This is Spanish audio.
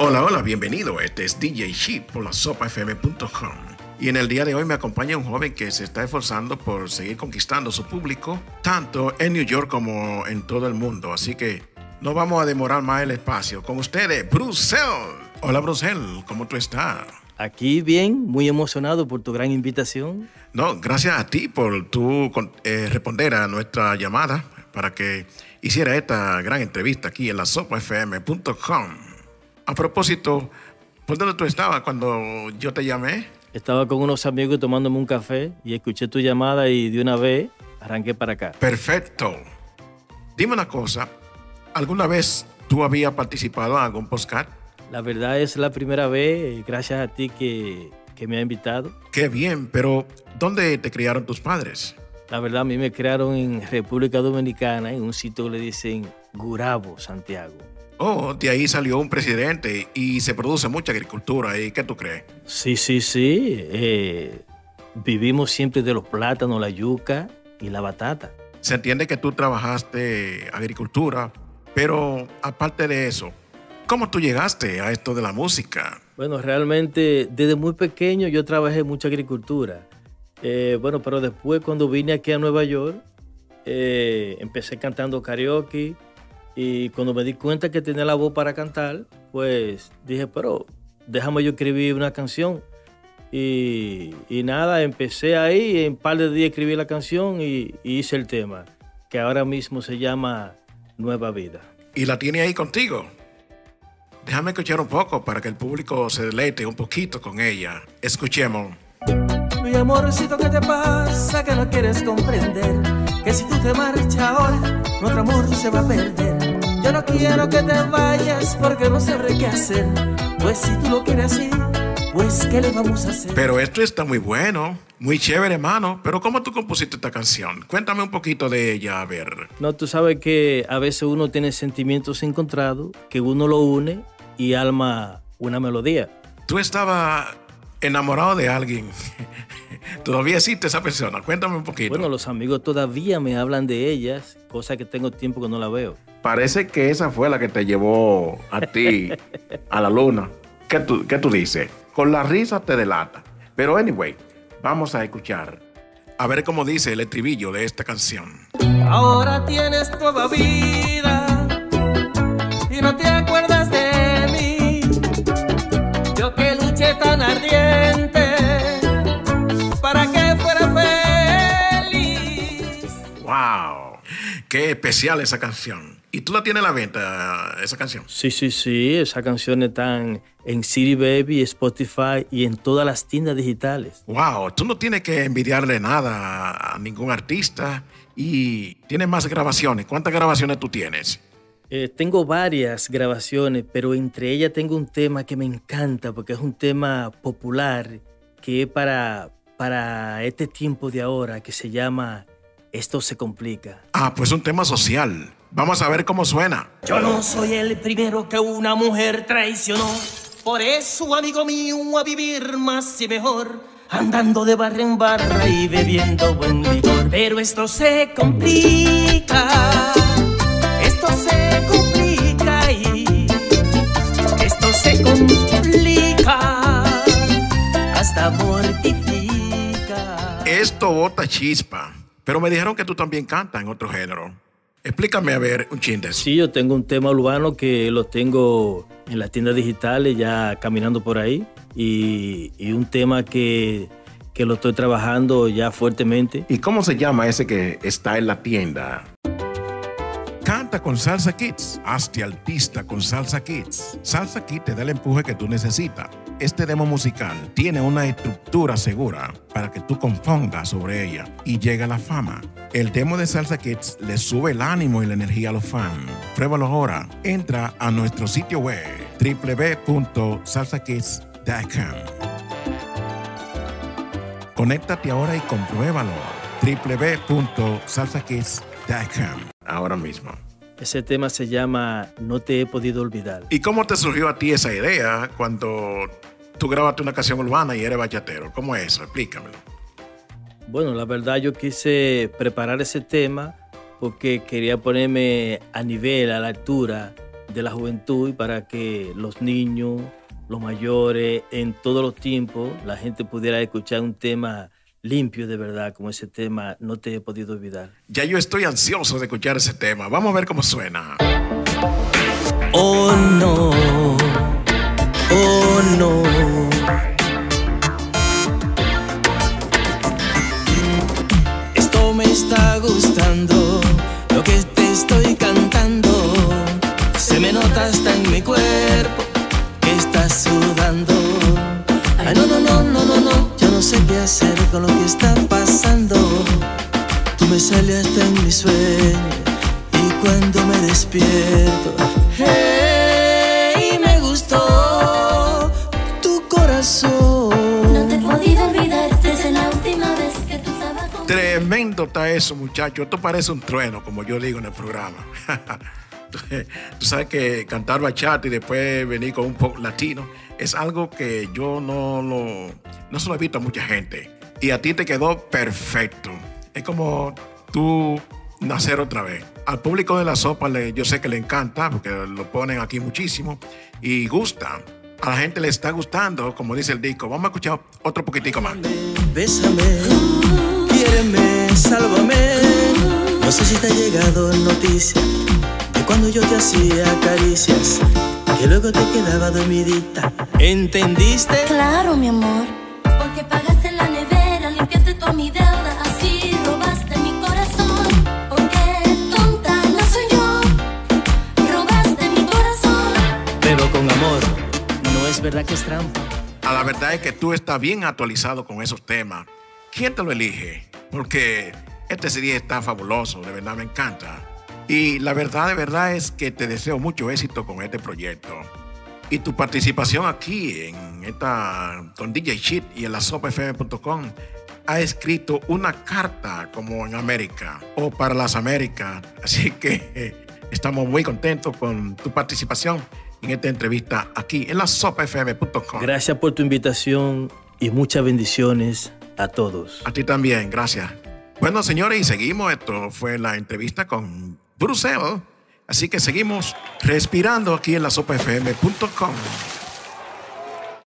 Hola, hola, bienvenido. Este es DJ Sheep por la sopafm.com. Y en el día de hoy me acompaña un joven que se está esforzando por seguir conquistando su público, tanto en New York como en todo el mundo. Así que no vamos a demorar más el espacio. Con ustedes, Brucel. Hola, Brucel, ¿cómo tú estás? Aquí bien, muy emocionado por tu gran invitación. No, gracias a ti por tu eh, responder a nuestra llamada para que hiciera esta gran entrevista aquí en la sopafm.com. A propósito, ¿por dónde tú estabas cuando yo te llamé? Estaba con unos amigos tomándome un café y escuché tu llamada y de una vez arranqué para acá. Perfecto. Dime una cosa, ¿alguna vez tú habías participado en algún postcard? La verdad es la primera vez, gracias a ti que, que me ha invitado. Qué bien, pero ¿dónde te criaron tus padres? La verdad, a mí me criaron en República Dominicana, en un sitio que le dicen Gurabo, Santiago. Oh, de ahí salió un presidente y se produce mucha agricultura. ¿Y qué tú crees? Sí, sí, sí. Eh, vivimos siempre de los plátanos, la yuca y la batata. Se entiende que tú trabajaste agricultura, pero aparte de eso, ¿cómo tú llegaste a esto de la música? Bueno, realmente desde muy pequeño yo trabajé mucha agricultura. Eh, bueno, pero después cuando vine aquí a Nueva York, eh, empecé cantando karaoke y cuando me di cuenta que tenía la voz para cantar, pues dije, pero déjame yo escribir una canción. Y, nada, empecé ahí, en un par de días escribí la canción y, hice el tema, que ahora mismo se llama Nueva Vida. ¿Y la tiene ahí contigo? Déjame escuchar un poco para que el público se deleite un poquito con ella. Escuchemos. Mi amorcito, ¿qué te pasa que no quieres comprender? Que si tú te marchas ahora, nuestro amor se va a perder. Yo no quiero que te vayas porque no sabré qué hacer. Pues si tú lo quieres así, pues ¿qué le vamos a hacer? Pero esto está muy bueno, muy chévere, hermano. Pero ¿cómo tú compusiste esta canción? Cuéntame un poquito de ella, a ver. No, tú sabes que a veces uno tiene sentimientos encontrados, que uno lo une y alma una melodía. Tú estabas enamorado de alguien. ¿Todavía existe esa persona? Cuéntame un poquito. Bueno, los amigos todavía me hablan de ellas, cosa que tengo tiempo que no la veo. Parece que esa fue la que te llevó a ti a la luna. ¿Qué tú, qué tú dices? Con la risa te delata. Pero anyway, vamos a escuchar. A ver cómo dice el estribillo de esta canción. Ahora tienes nueva vida y no te acuerdas de mí. Yo que luché tan ardiente Qué especial esa canción. ¿Y tú la tienes a la venta, esa canción? Sí, sí, sí. Esa canción está en City Baby, Spotify y en todas las tiendas digitales. Wow, tú no tienes que envidiarle nada a ningún artista y tienes más grabaciones. ¿Cuántas grabaciones tú tienes? Eh, tengo varias grabaciones, pero entre ellas tengo un tema que me encanta porque es un tema popular que es para, para este tiempo de ahora que se llama esto se complica. Ah, pues un tema social. Vamos a ver cómo suena. Yo no soy el primero que una mujer traicionó. Por eso, amigo mío, a vivir más y mejor. Andando de barra en barra y bebiendo buen licor. Pero esto se complica. Esto se complica y esto se complica. Hasta mortifica. Esto bota chispa. Pero me dijeron que tú también cantas en otro género. Explícame a ver un chindes. Sí, yo tengo un tema urbano que lo tengo en las tiendas digitales, ya caminando por ahí. Y, un tema que, que lo estoy trabajando ya fuertemente. ¿Y cómo se llama ese que está en la tienda? Canta con Salsa Kids. Hazte artista con Salsa Kids. Salsa Kids te da el empuje que tú necesitas. Este demo musical tiene una estructura segura para que tú compongas sobre ella y llegue a la fama. El demo de Salsa Kids le sube el ánimo y la energía a los fans. Pruébalo ahora. Entra a nuestro sitio web www.salsakids.com. Conéctate ahora y compruébalo. www.salsakids.com ahora mismo. Ese tema se llama No te he podido olvidar. ¿Y cómo te surgió a ti esa idea cuando tú grabaste una canción urbana y eres bachatero? ¿Cómo es eso? Explícamelo. Bueno, la verdad yo quise preparar ese tema porque quería ponerme a nivel, a la altura de la juventud y para que los niños, los mayores, en todos los tiempos, la gente pudiera escuchar un tema limpio de verdad, como ese tema No te he podido olvidar. Ya yo estoy ansioso de escuchar ese tema. Vamos a ver cómo suena. Oh no, oh no. Lo que te estoy cantando. Se me nota hasta en mi cuerpo que estás sudando. Ay, no, no, no, no, no, no, yo no sé qué hacer con lo que está pasando. Tú me sales hasta en mi sueño y cuando me despierto. Hey, Tremendo está eso, muchacho. Esto parece un trueno, como yo digo en el programa. Tú sabes que cantar bachata y después venir con un pop latino es algo que yo no lo, no se lo he visto a mucha gente. Y a ti te quedó perfecto. Es como tú nacer otra vez. Al público de la sopa le- yo sé que le encanta porque lo ponen aquí muchísimo y gusta. A la gente le está gustando, como dice el disco. Vamos a escuchar otro poquitico más. Bésame, No sé si te ha llegado noticia de cuando yo te hacía caricias, que luego te quedaba dormidita. ¿Entendiste? Claro, mi amor. Porque pagaste la nevera, limpiaste toda mi deuda, así robaste mi corazón. Porque tonta no soy yo, robaste mi corazón. Pero con amor, no es verdad que es trampa. A la verdad es que tú estás bien actualizado con esos temas. ¿Quién te lo elige? Porque este CD está fabuloso, de verdad me encanta. Y la verdad, de verdad es que te deseo mucho éxito con este proyecto. Y tu participación aquí en esta, con DJ Shit y en la sopafm.com ha escrito una carta como en América o para las Américas. Así que estamos muy contentos con tu participación en esta entrevista aquí en la sopafm.com. Gracias por tu invitación y muchas bendiciones a todos. A ti también, gracias. Bueno, señores, y seguimos. Esto fue la entrevista con Bruce L. Así que seguimos respirando aquí en la sopafm.com.